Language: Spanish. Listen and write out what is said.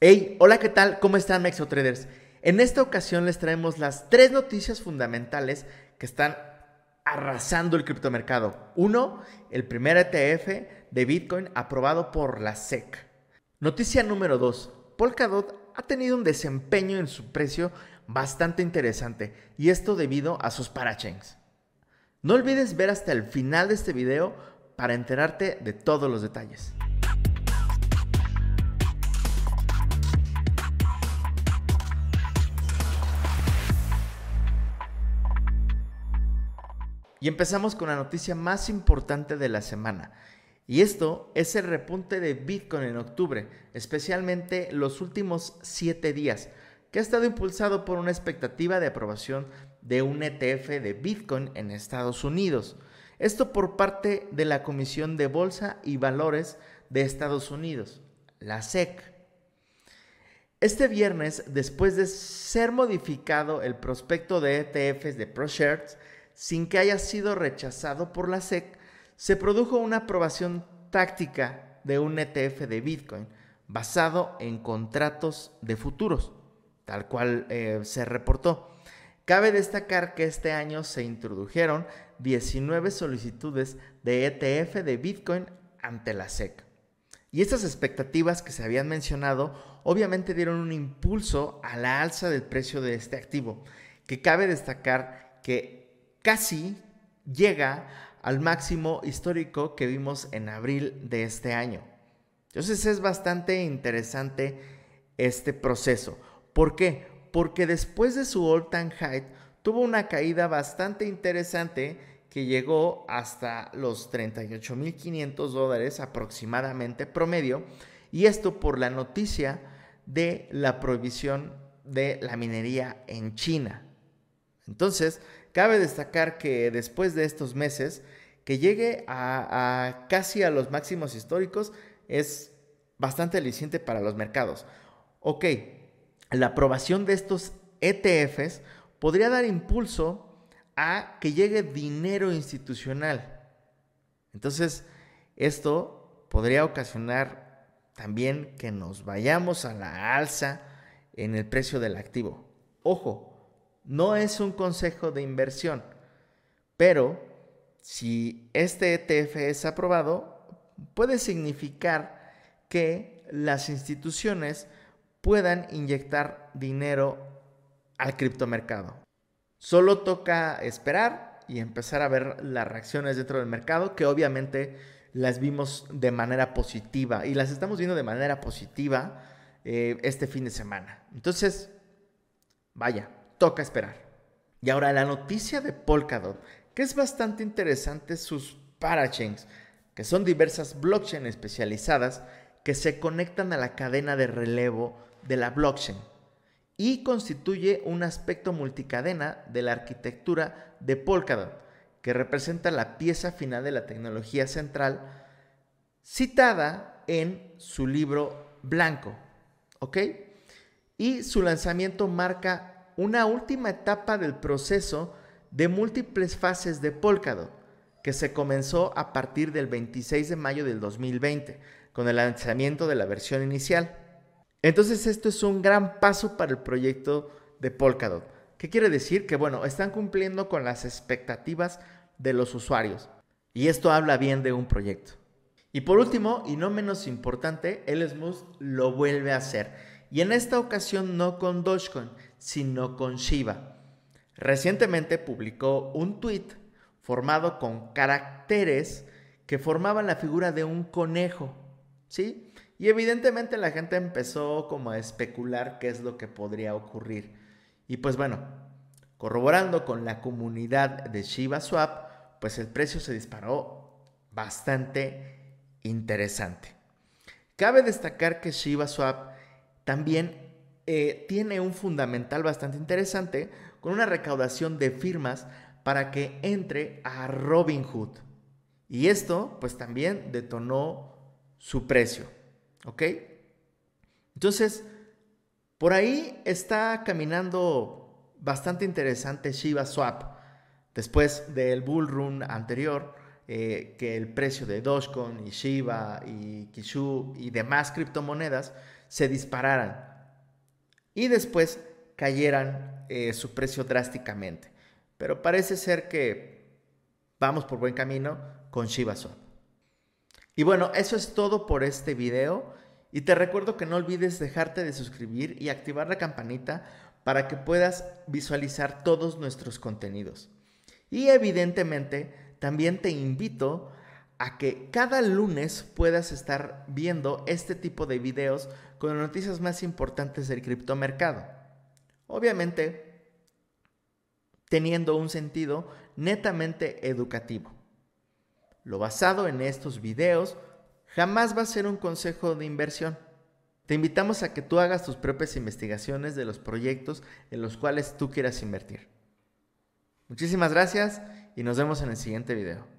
Hey, hola, ¿qué tal? ¿Cómo están, Mexotraders? En esta ocasión les traemos las tres noticias fundamentales que están arrasando el criptomercado. Uno, el primer ETF de Bitcoin aprobado por la SEC. Noticia número dos, Polkadot ha tenido un desempeño en su precio bastante interesante y esto debido a sus parachains. No olvides ver hasta el final de este video para enterarte de todos los detalles. Y empezamos con la noticia más importante de la semana. Y esto es el repunte de Bitcoin en octubre, especialmente los últimos siete días, que ha estado impulsado por una expectativa de aprobación de un ETF de Bitcoin en Estados Unidos. Esto por parte de la Comisión de Bolsa y Valores de Estados Unidos, la SEC. Este viernes, después de ser modificado el prospecto de ETFs de ProShares, sin que haya sido rechazado por la SEC, se produjo una aprobación táctica de un ETF de Bitcoin basado en contratos de futuros, tal cual eh, se reportó. Cabe destacar que este año se introdujeron 19 solicitudes de ETF de Bitcoin ante la SEC. Y estas expectativas que se habían mencionado obviamente dieron un impulso a la alza del precio de este activo, que cabe destacar que casi llega al máximo histórico que vimos en abril de este año. Entonces es bastante interesante este proceso. ¿Por qué? Porque después de su all time high tuvo una caída bastante interesante que llegó hasta los 38.500 dólares aproximadamente promedio y esto por la noticia de la prohibición de la minería en China. Entonces, Cabe destacar que después de estos meses, que llegue a, casi a los máximos históricos es bastante aliciente para los mercados. Ok, la aprobación de estos ETFs podría dar impulso a que llegue dinero institucional. Entonces, esto podría ocasionar también que nos vayamos a la alza en el precio del activo. Ojo, no es un consejo de inversión, pero si este ETF es aprobado, puede significar que las instituciones puedan inyectar dinero al criptomercado. Solo toca esperar y empezar a ver las reacciones dentro del mercado, que obviamente las vimos de manera positiva y las estamos viendo de manera positiva eh, este fin de semana. Entonces, vaya, toca esperar. Y ahora la noticia de Polkadot, que es bastante interesante sus parachains, que son diversas blockchains especializadas que se conectan a la cadena de relevo de la blockchain y constituye un aspecto multicadena de la arquitectura de Polkadot, que representa la pieza final de la tecnología central citada en su libro blanco. ¿Ok? Y su lanzamiento marca una última etapa del proceso de múltiples fases de Polkadot, que se comenzó a partir del 26 de mayo del 2020, con el lanzamiento de la versión inicial. Entonces esto es un gran paso para el proyecto de Polkadot. ¿Qué quiere decir? Que bueno, están cumpliendo con las expectativas de los usuarios. Y esto habla bien de un proyecto. Y por último, y no menos importante, el lo vuelve a hacer. Y en esta ocasión no con Dogecoin, sino con Shiba. Recientemente publicó un tweet formado con caracteres que formaban la figura de un conejo, ¿sí? Y evidentemente la gente empezó como a especular qué es lo que podría ocurrir. Y pues bueno, corroborando con la comunidad de Shiba Swap, pues el precio se disparó bastante interesante. Cabe destacar que Shiba Swap también eh, tiene un fundamental bastante interesante con una recaudación de firmas para que entre a Robinhood. Y esto pues también detonó su precio. ¿Ok? Entonces, por ahí está caminando bastante interesante Shiba Swap. Después del bull run anterior, eh, que el precio de Dogecoin y Shiba y Kishu y demás criptomonedas se dispararan y después cayeran eh, su precio drásticamente. Pero parece ser que vamos por buen camino con ShibaSwap. Y bueno, eso es todo por este video. Y te recuerdo que no olvides dejarte de suscribir y activar la campanita para que puedas visualizar todos nuestros contenidos. Y evidentemente también te invito a que cada lunes puedas estar viendo este tipo de videos con las noticias más importantes del criptomercado. Obviamente, teniendo un sentido netamente educativo. Lo basado en estos videos jamás va a ser un consejo de inversión. Te invitamos a que tú hagas tus propias investigaciones de los proyectos en los cuales tú quieras invertir. Muchísimas gracias y nos vemos en el siguiente video.